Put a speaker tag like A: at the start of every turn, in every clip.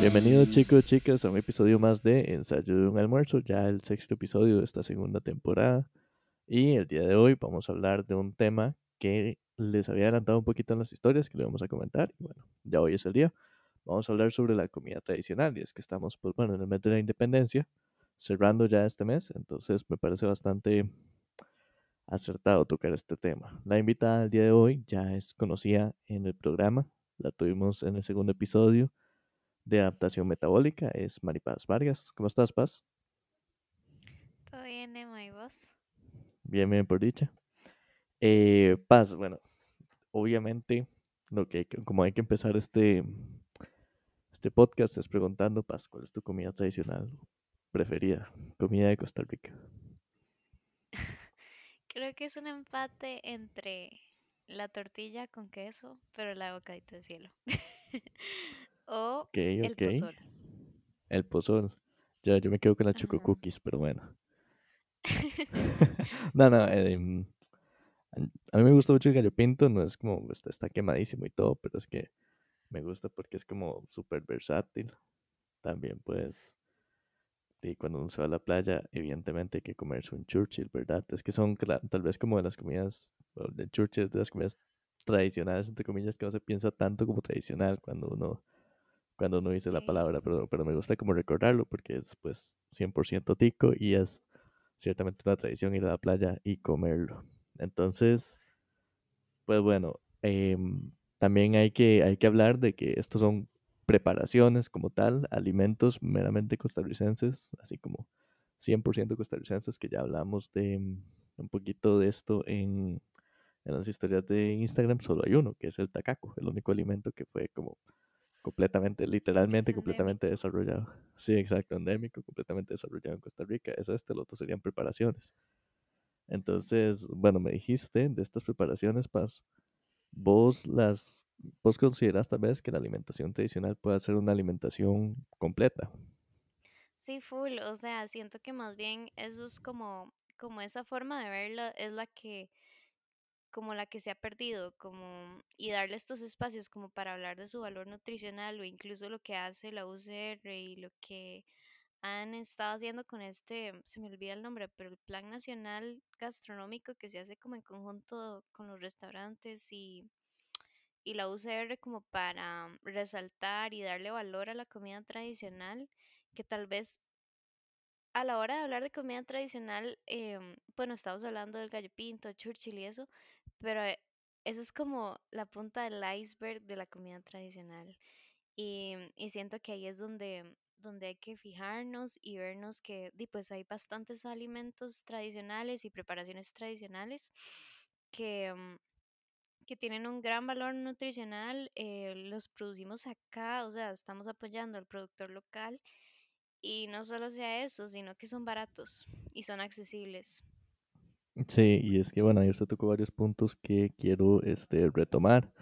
A: Bienvenidos chicos, chicas, a un episodio más de Ensayo de un almuerzo, ya el sexto episodio de esta segunda temporada. Y el día de hoy vamos a hablar de un tema que les había adelantado un poquito en las historias que le vamos a comentar. Y bueno, ya hoy es el día. Vamos a hablar sobre la comida tradicional y es que estamos, pues bueno, en el mes de la independencia, cerrando ya este mes, entonces me parece bastante acertado tocar este tema. La invitada del día de hoy ya es conocida en el programa, la tuvimos en el segundo episodio de adaptación metabólica, es Maripaz Vargas. ¿Cómo estás, Paz?
B: Todo bien, Emma, ¿y vos?
A: Bien, bien, por dicha. Eh, Paz, bueno, obviamente, lo que, como hay que empezar este, este podcast es preguntando, Paz, ¿cuál es tu comida tradicional preferida? Comida de Costa Rica.
B: Creo que es un empate entre la tortilla con queso, pero la bocadito de cielo. o
A: Ok,
B: el pozol.
A: El pozol. Ya, yo me quedo con las choco cookies, pero bueno. no, no, em, a mí me gusta mucho el gallo pinto, no es como, está, está quemadísimo y todo, pero es que me gusta porque es como súper versátil. También pues, y cuando uno se va a la playa, evidentemente hay que comerse un Churchill, ¿verdad? Es que son tal vez como de las comidas, bueno, de Churchill es de las comidas tradicionales, entre comillas, que no se piensa tanto como tradicional cuando uno, cuando uno dice la palabra, pero, pero me gusta como recordarlo porque es pues 100% tico y es ciertamente una tradición ir a la playa y comerlo. Entonces, pues bueno, em, también hay que, hay que hablar de que estos son preparaciones como tal, alimentos meramente costarricenses, así como 100% costarricenses, que ya hablamos de mm, un poquito de esto en, en las historias de Instagram, solo hay uno, que es el tacaco, el único alimento que fue como completamente,
B: sí
A: literalmente completamente
B: endémico.
A: desarrollado. Sí, exacto, endémico, completamente desarrollado en Costa Rica. Es este, lo otro serían preparaciones. Entonces, bueno, me dijiste de estas preparaciones, Paz, vos las, vos consideras tal vez que la alimentación tradicional puede ser una alimentación completa.
B: Sí, full. O sea, siento que más bien eso es como, como esa forma de verlo es la que, como la que se ha perdido, como, y darle estos espacios como para hablar de su valor nutricional o incluso lo que hace la UCR y lo que han estado haciendo con este, se me olvida el nombre, pero el Plan Nacional Gastronómico que se hace como en conjunto con los restaurantes y, y la UCR como para resaltar y darle valor a la comida tradicional, que tal vez a la hora de hablar de comida tradicional, em, bueno, estamos hablando del gallo pinto, Churchill y eso, pero eh, eso es como la punta del iceberg de la comida tradicional. Y, y siento que ahí es donde, donde hay que fijarnos y vernos que pues hay bastantes alimentos tradicionales y preparaciones tradicionales que, mm, que tienen un gran valor nutricional. eh, los producimos acá, o sea, estamos apoyando al productor local y no solo sea eso, sino que son baratos y son accesibles.
A: Sí, y es que bueno, ahí usted tocó varios puntos que quiero este, retomar,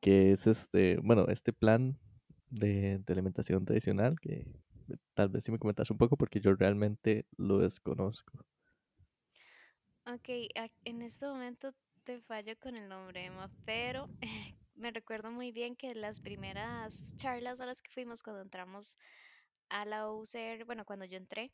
A: que es este, bueno, este plan de, alimentación tradicional, que tal vez si me comentas un poco porque yo realmente lo desconozco.
B: Ok, en este momento te fallo con el nombre, Emma, pero me recuerdo muy bien que las primeras charlas a las que fuimos cuando entramos a la UCR, bueno, cuando yo entré,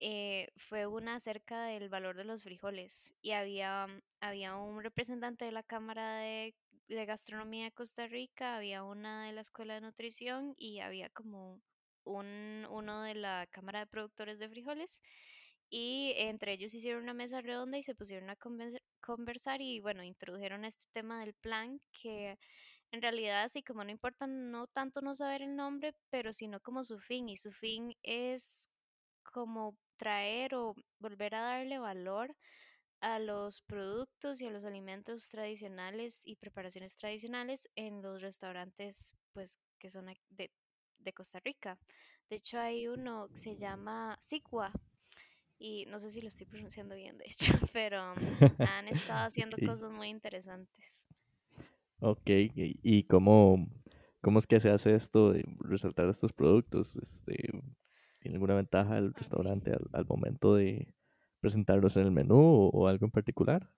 B: eh, fue una acerca del valor de los frijoles y había, mm, había un representante de la Cámara de, de Gastronomía de Costa Rica, había una de la Escuela de Nutrición y había como un, uno de la Cámara de Productores de Frijoles y entre ellos hicieron una mesa redonda y se pusieron a conversar y bueno, introdujeron este tema del plan que en realidad así como no importa no tanto no saber el nombre, pero sino como su fin y su fin es como traer o volver a darle valor a los productos y a los alimentos tradicionales y preparaciones tradicionales en los restaurantes pues que son de, de Costa Rica. De hecho hay uno que se llama Sigua y no sé si lo estoy pronunciando bien de hecho, pero um, han estado haciendo cosas muy interesantes.
A: ok, y, y cómo, cómo es que se hace esto de resaltar estos productos? Este, ¿tiene alguna ventaja el
B: Ok.
A: restaurante al, al momento de presentarlos en el menú o, o algo en particular?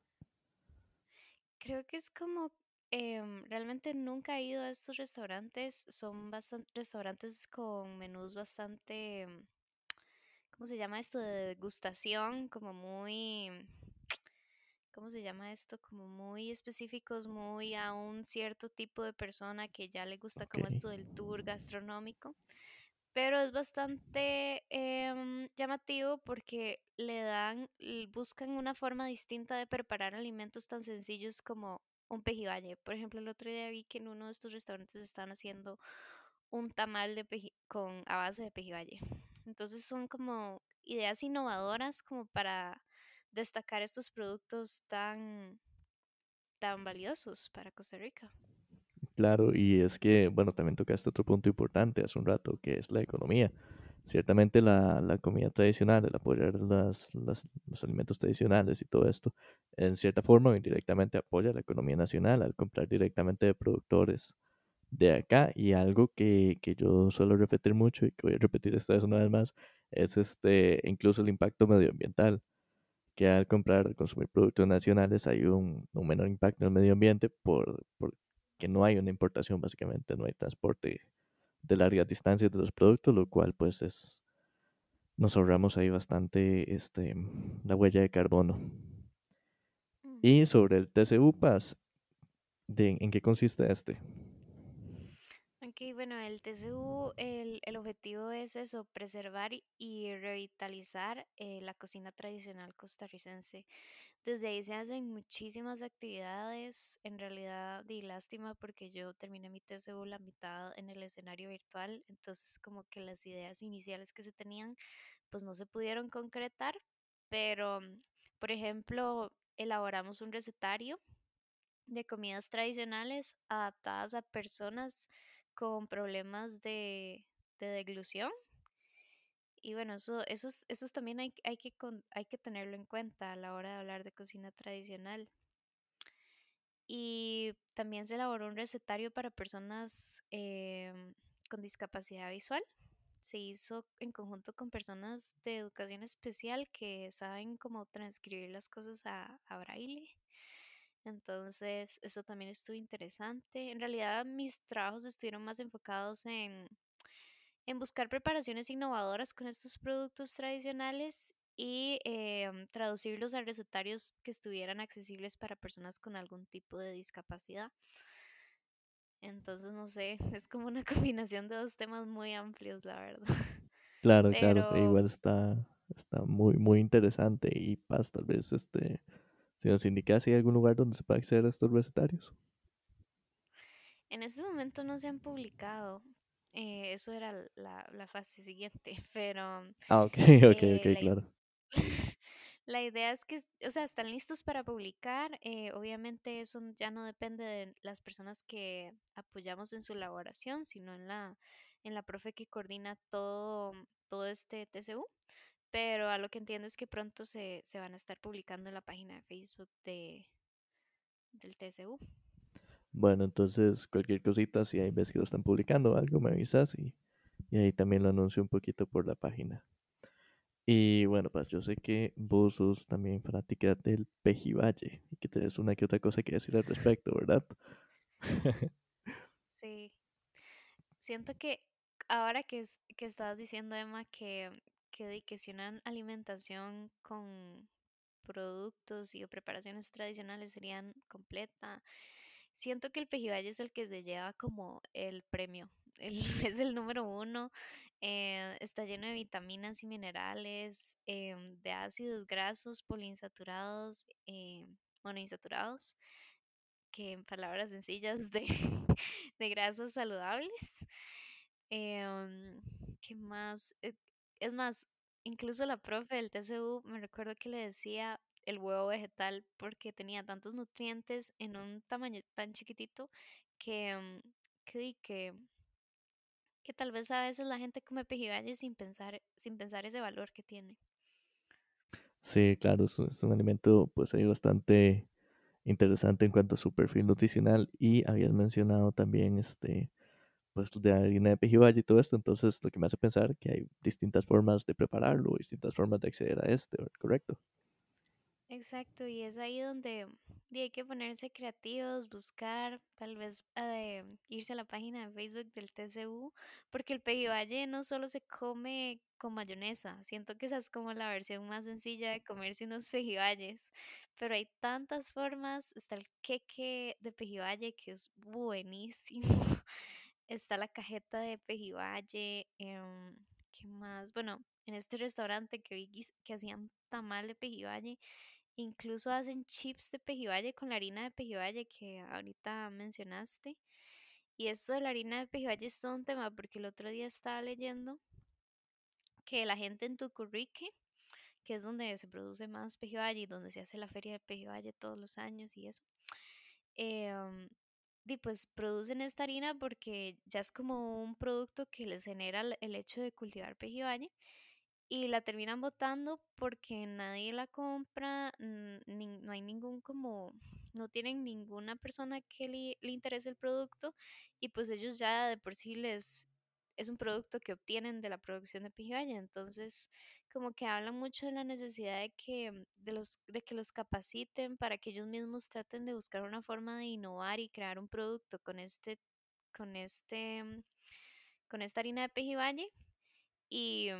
B: Creo que es como Em, realmente nunca he ido a estos restaurantes. Son bastante restaurantes con menús bastante, mm, ¿cómo se llama esto? De degustación, como muy, ¿cómo se llama esto? Como muy específicos, muy a un cierto tipo de persona que ya le gusta como esto del tour gastronómico. Pero es bastante em, llamativo porque le dan, buscan una forma distinta de preparar alimentos tan sencillos como un pejibaye. Por ejemplo, el otro día vi que en uno de estos restaurantes estaban haciendo un tamal de peji- con a base de pejibaye. Entonces son como ideas innovadoras como para destacar estos productos tan, tan valiosos para Costa Rica.
A: Claro, y es que, bueno, también tocaste otro punto importante hace un rato, que es la economía. Ciertamente la, la comida tradicional, el apoyar las, las- los alimentos tradicionales y todo esto, en cierta forma o indirectamente apoya la economía nacional al comprar directamente de productores de acá y algo que, que yo suelo repetir mucho y que voy a repetir esta vez una vez más, es este, incluso el impacto medioambiental, que al comprar, consumir productos nacionales hay un, un menor impacto en el medio ambiente por, porque no hay una importación básicamente, no hay transporte de largas distancias de los productos, lo cual pues es, nos ahorramos ahí bastante este, la huella de carbono. Y sobre el TCU PAS, de, ¿en qué consiste este?
B: Ok, bueno, el TCU, el, el objetivo es eso, preservar y y revitalizar eh, la cocina tradicional costarricense. Desde ahí se hacen muchísimas actividades, en realidad di lástima porque yo terminé mi TCU la mitad en el escenario virtual, entonces como que las ideas iniciales que se tenían pues no se pudieron concretar, pero mm, por ejemplo, elaboramos un recetario de comidas tradicionales adaptadas a personas con problemas de, de deglución. Y bueno, eso, eso, es- eso es también hay, hay que, con- hay que tenerlo en cuenta a la hora de hablar de cocina tradicional. Y también se elaboró un recetario para personas em, con discapacidad visual. Se hizo en conjunto con personas de educación especial que saben cómo transcribir las cosas a, a braille. Entonces, eso también estuvo interesante. En realidad, mis trabajos estuvieron más enfocados en, en buscar preparaciones innovadoras con estos productos tradicionales y em, traducirlos a recetarios que estuvieran accesibles para personas con algún tipo de discapacidad. Entonces, no sé, es como una combinación de dos temas muy amplios, la verdad.
A: Claro, claro, e igual está, está muy, muy interesante y Paz, tal vez este, si nos indicas si hay algún lugar donde se pueda acceder a estos recetarios.
B: en este momento no se han publicado. Eh, eso era la, la fase siguiente, pero
A: Ah, ok, ok,
B: eh,
A: ok,
B: la,
A: claro.
B: la idea es que, o sea, están listos para publicar. eh, obviamente eso ya no depende de las personas que apoyamos en su elaboración, sino en la, en la profe que coordina todo, todo este TCU. Pero a lo que entiendo es que pronto se, se van a estar publicando en la página de Facebook de, del TCU.
A: Bueno, entonces cualquier cosita, si hay ves que lo están publicando algo, me avisas y, ahí también lo anuncio un poquito por la página. Y bueno, pues yo sé que vos sos también fanática del Pejivalle y que tenés una que otra cosa que decir al respecto, ¿verdad?
B: Sí, siento que ahora que, es- que estabas diciendo, Emma, que, que, que si una alimentación con productos y preparaciones tradicionales serían completa, siento que el pejibaye es el que se lleva como el premio. es el número uno, eh, está lleno de vitaminas y minerales, em, de ácidos grasos, poliinsaturados, monoinsaturados que en palabras sencillas de, de grasas saludables. Em, ¿qué más? Eh, Es más, incluso la profe del TCU me recuerdo que le decía el huevo vegetal porque tenía tantos nutrientes en un tamaño tan chiquitito que, em, que, que, que tal vez a veces la gente come pejibayes sin pensar, sin pensar ese valor que tiene.
A: Sí, claro, es, un es un alimento pues ahí bastante interesante en cuanto a su perfil nutricional y habías mencionado también este pues de harina de pejibaye y todo esto, entonces lo que me hace pensar que hay distintas formas de prepararlo, distintas formas de acceder a este, ¿correcto?
B: Exacto, y es ahí donde hay que ponerse creativos, buscar, tal vez eh, irse a la página de Facebook del TCU, porque el pejibaye no solo se come con mayonesa, siento que esa es como la versión más sencilla de comerse unos pejibayes, pero hay tantas formas, está el queque de pejibaye que es buenísimo, está la cajeta de pejibaye, em, ¿qué más? Bueno, en este restaurante que vi que hacían tamal de pejibaye, Incluso hacen chips de pejibaye con la harina de pejibaye que ahorita mencionaste. Y esto de la harina de pejibaye es todo un tema porque el otro día estaba leyendo que la gente en Tucurrique, que es donde se produce más pejibaye y donde se hace la feria de pejibaye todos los años y eso, em, di, pues producen esta harina porque ya es como un producto que les genera el el hecho de cultivar pejibaye y la terminan botando porque nadie la compra, nin- no hay ningún como, no tienen ninguna persona que le, interese el producto y pues ellos ya de por sí les es un producto que obtienen de la producción de pijaya, entonces como que hablan mucho de la necesidad de que de los de que los capaciten para que ellos mismos traten de buscar una forma de innovar y crear un producto con este con este con esta harina de pejibaye y,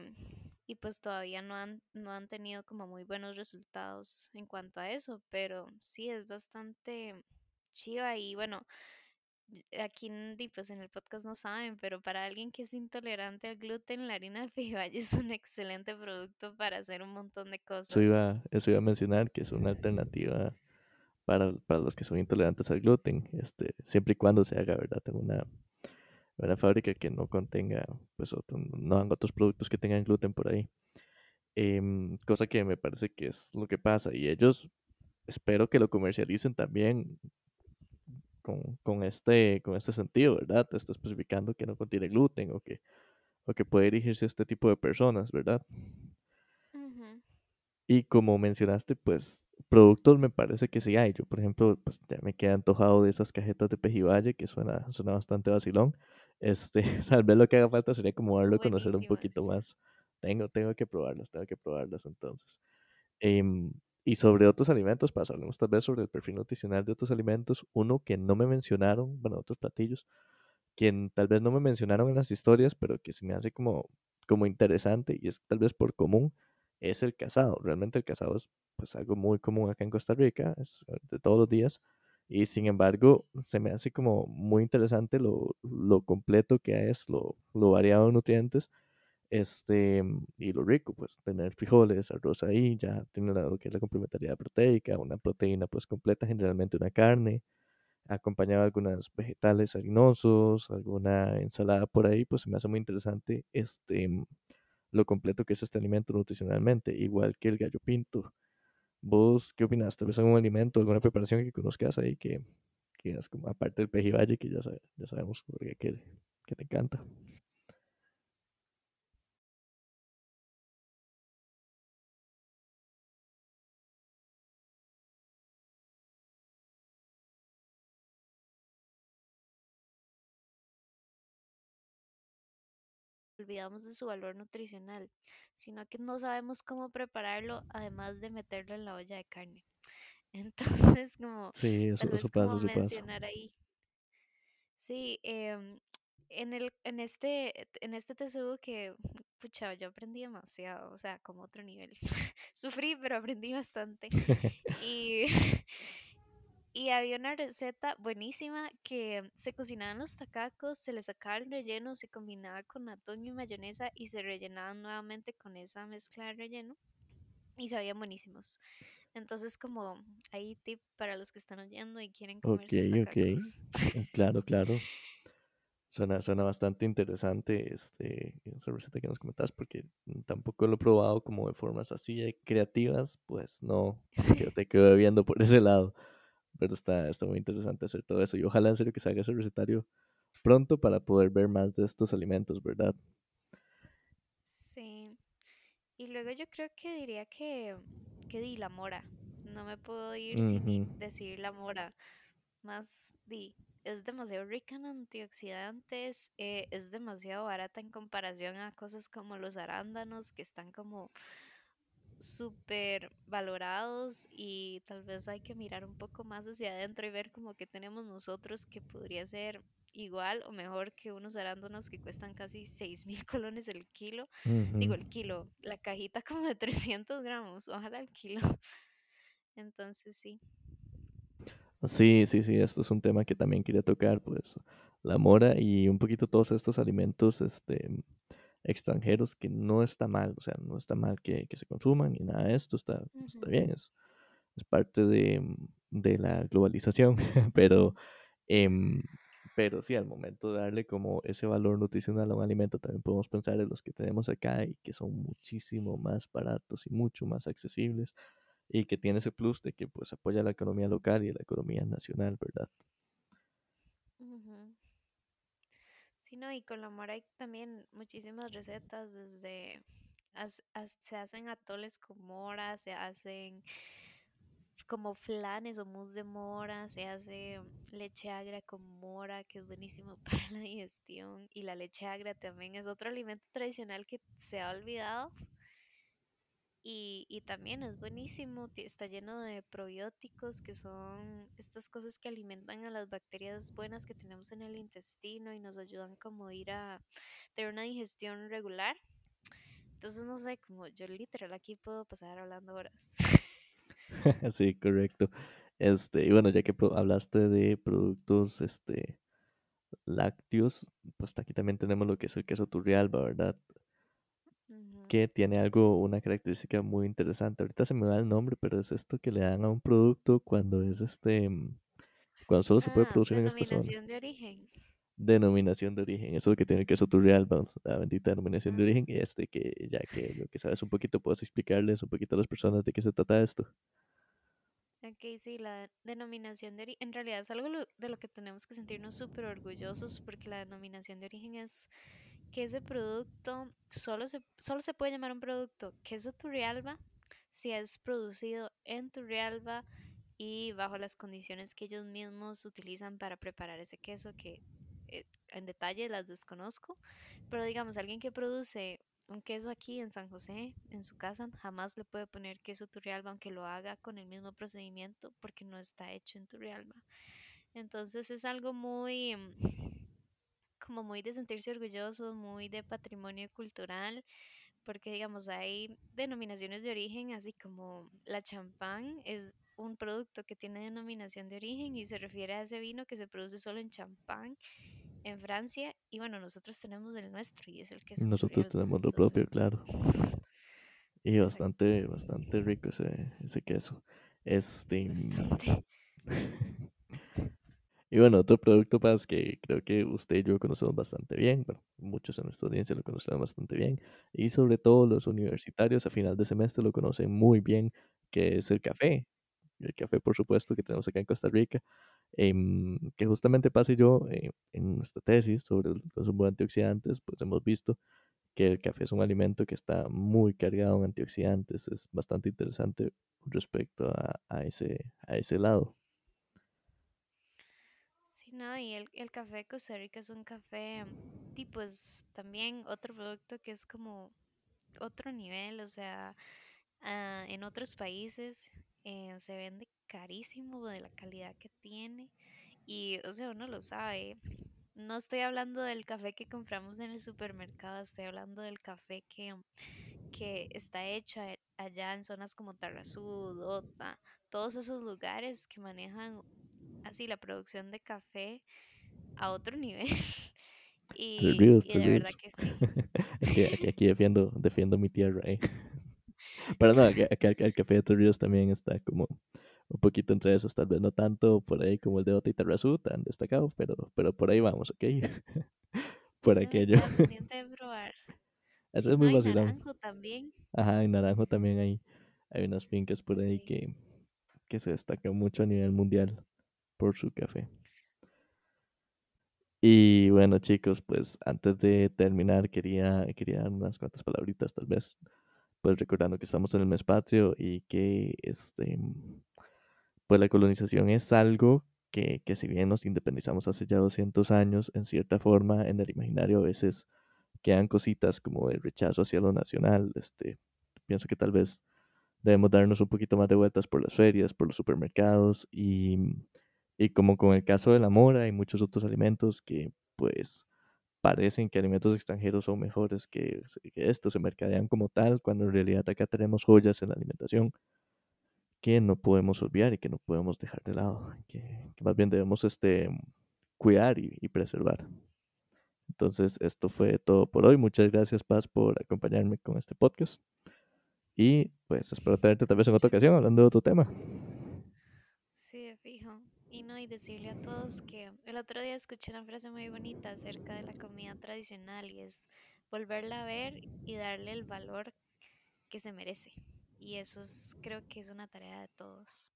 B: y pues todavía no han, no han tenido como muy buenos resultados en cuanto a eso, pero sí es bastante chiva y bueno, aquí pues en el podcast no saben, pero para alguien que es intolerante al gluten, la harina de feijoa es un excelente producto para hacer un montón de
A: Eso
B: cosas.
A: iba, eso iba a mencionar que es una alternativa para, para los que son intolerantes al gluten, este, siempre y cuando se haga, ¿verdad? En una, una fábrica que no contenga, pues, otro- no hagan otros productos que tengan gluten por ahí. Em, cosa que me parece que es lo que pasa. Y ellos espero que lo comercialicen también con, con este, con este sentido, ¿verdad? Te está especificando que no contiene gluten o que, o que puede dirigirse a este tipo de personas, ¿verdad? Y como mencionaste, pues productos me parece que sí hay. Yo, por ejemplo, pues ya me quedé antojado de esas cajetas de Pejibaye, que suena, suena bastante vacilón. Este, tal vez lo que haga falta sería como darlo a conocer un poquito más. Tengo, tengo que probarlas, tengo que probarlas entonces. Em, y sobre otros alimentos, para hablemos tal vez sobre el perfil nutricional de otros alimentos, uno que no me mencionaron, bueno, otros platillos, quien tal vez no me mencionaron en las historias, pero que se me hace como, como interesante y es tal vez por común, es el casado. Realmente el casado es pues algo muy común acá en Costa Rica, es eh, de todos los días. Y sin embargo, se me hace como muy interesante lo, lo completo que es, lo, lo variado de nutrientes, este, y lo rico, pues tener frijoles, arroz ahí, ya tiene lo que es la complementariedad proteica, una proteína pues completa, generalmente una carne, acompañado de algunos vegetales harinosos, alguna ensalada por ahí, pues se me hace muy interesante este, lo completo que es este alimento nutricionalmente, igual que el gallo pinto. ¿Vos qué opinas? Tal vez algún alimento, alguna preparación que conozcas ahí que, que es como aparte del pejibaye, que ya, ya sabemos que, que te encanta.
B: Olvidamos de su valor nutricional, sino que no sabemos cómo prepararlo, además de meterlo en la olla de carne. Entonces, como
A: Sí, eso,
B: tal
A: eso
B: vez
A: pasa,
B: como
A: eso pasa.
B: mencionar ahí, sí, em, en el, en este, en este TSU que, pucha, yo aprendí demasiado, o sea, como otro nivel. Sufrí, pero aprendí bastante. Y, y había una receta buenísima que se cocinaban los tacacos, se les sacaba el relleno, se combinaba con atún y mayonesa y se rellenaban nuevamente con esa mezcla de relleno y sabían buenísimos. Entonces, como ahí tip para los que están oyendo y quieren comer sus
A: ok.
B: tacacos.
A: Claro, claro. Suena, suena bastante interesante este, esa receta que nos comentas porque tampoco lo he probado como de formas así de creativas, pues no, te quedo viendo por ese lado, pero está, está muy interesante hacer todo eso y ojalá en serio que salga ese recetario pronto para poder ver más de estos alimentos, ¿verdad?
B: Sí. Y luego yo creo que diría que, que di la mora. No me puedo ir sin decir la mora. Más di, es demasiado rica en antioxidantes, eh, es demasiado barata en comparación a cosas como los arándanos que están como súper valorados y tal vez hay que mirar un poco más hacia adentro y ver como que tenemos nosotros que podría ser igual o mejor que unos arándanos que cuestan casi seis mil colones el kilo. Digo, el kilo, la cajita como de 300 gramos, ojalá el kilo. Entonces sí.
A: Sí, sí, sí, esto es un tema que también quería tocar, pues la mora y un poquito todos estos alimentos este, extranjeros que no está mal, o sea, no está mal que, que se consuman ni nada de esto, está, está bien, es, es parte de, de la globalización, pero, em, pero sí, al momento de darle como ese valor nutricional a un alimento, también podemos pensar en los que tenemos acá y que son muchísimo más baratos y mucho más accesibles y que tiene ese plus de que pues apoya la economía local y la economía nacional, ¿verdad?
B: Sí, no, y con la mora hay también muchísimas recetas, desde se hacen atoles con mora, se hacen como flanes o mousse de mora, se hace leche agra con mora, que es buenísimo para la digestión, y la leche agra también es otro alimento tradicional que se ha olvidado y, y también es buenísimo, está lleno de probióticos, que son estas cosas que alimentan a las bacterias buenas que tenemos en el intestino y nos ayudan como ir a tener una digestión regular. Entonces, no sé, como yo literal aquí puedo pasar hablando horas.
A: Sí, correcto. Este, y bueno, ya que hablaste de productos este, lácteos, pues aquí también tenemos lo que es el queso Turrialba, ¿verdad? Que tiene algo, una característica muy interesante. Ahorita se me va el nombre, pero es esto que le dan a un producto cuando es este, mm, cuando solo se puede
B: Ah,
A: producir en esta zona.
B: denominación de origen.
A: Denominación de origen, eso es lo que tiene el queso Turrialba, la bendita denominación de origen, y este que ya que lo que sabes un poquito, puedes explicarles un poquito a las personas de qué se trata esto.
B: Ok, sí, la denominación de origen, en realidad es algo de lo que tenemos que sentirnos súper orgullosos porque la denominación de origen es que ese producto solo se, solo se puede llamar un producto queso Turrialba si es producido en Turrialba y bajo las condiciones que ellos mismos utilizan para preparar ese queso que eh, en detalle las desconozco, pero digamos, alguien que produce un queso aquí en San José, en su casa, jamás le puede poner queso Turrialba aunque lo haga con el mismo procedimiento porque no está hecho en Turrialba. Entonces es algo muy, como muy de sentirse orgulloso, muy de patrimonio cultural porque digamos hay denominaciones de origen, así como la champán es un producto que tiene denominación de origen y se refiere a ese vino que se produce solo en Champán, en Francia, y bueno, nosotros tenemos el nuestro y es el queso
A: Nosotros
B: Turrialba,
A: tenemos lo propio, claro. Y
B: exacto,
A: bastante, bastante rico ese, ese queso. Este. mm,
B: bastante.
A: Y bueno, otro producto más que creo que usted y yo conocemos bastante bien, bueno, muchos en nuestra audiencia lo conocen bastante bien, y sobre todo los universitarios a final de semestre lo conocen muy bien, que es el café. El café, por supuesto, que tenemos acá en Costa Rica, em, que justamente pase yo eh, en nuestra tesis sobre el consumo de antioxidantes, pues hemos visto que el café es un alimento que está muy cargado en antioxidantes, es bastante interesante respecto a, a ese, a ese lado.
B: No, y el, el café de Costa Rica es un café, tipo, es también otro producto que es como otro nivel, o sea, ah, en otros países eh, se vende carísimo de la calidad que tiene y, o sea, uno lo sabe. No estoy hablando del café que compramos en el supermercado, estoy hablando del café que, que está hecho allá en zonas como Tarrazú, Dota, todos esos lugares que manejan así la producción de café a otro nivel. Y,
A: Ríos,
B: y de verdad que sí.
A: Es que aquí, aquí defiendo, defiendo mi tierra, eh. Pero no, acá, el café de Ríos también está como un poquito entre esos, tal vez no tanto por ahí como el de Ota y Tarrazú, tan destacado, pero, pero por ahí vamos, ¿ok? Por aquello.
B: de probar.
A: Eso es muy
B: no,
A: vacilón.
B: naranjo también.
A: Ajá, en Naranjo también hay, hay unas fincas por ahí
B: Sí.
A: que, que se destacan mucho a nivel mundial por su café. Y bueno, chicos, pues antes de terminar, quería, quería dar unas cuantas palabritas, tal vez, pues recordando que estamos en el mes patrio y que este, pues la colonización es algo que, que si bien nos independizamos hace ya 200 años, en cierta forma, en el imaginario a veces quedan cositas como el rechazo hacia lo nacional. Este, pienso que tal vez debemos darnos un poquito más de vueltas por las ferias, por los supermercados y, y como con el caso de la mora y muchos otros alimentos que pues parecen que alimentos extranjeros son mejores que, que estos, se mercadean como tal, cuando en realidad acá tenemos joyas en la alimentación que no podemos olvidar y que no podemos dejar de lado, que, que más bien debemos este, cuidar y, y, preservar. Entonces, esto fue todo por hoy. Muchas gracias, Paz, por acompañarme con este podcast. Y pues espero tenerte tal vez en otra ocasión hablando de otro tema.
B: Y decirle a todos que el otro día escuché una frase muy bonita acerca de la comida tradicional y es volverla a ver y darle el valor que se merece. Y eso es, creo que es una tarea de todos.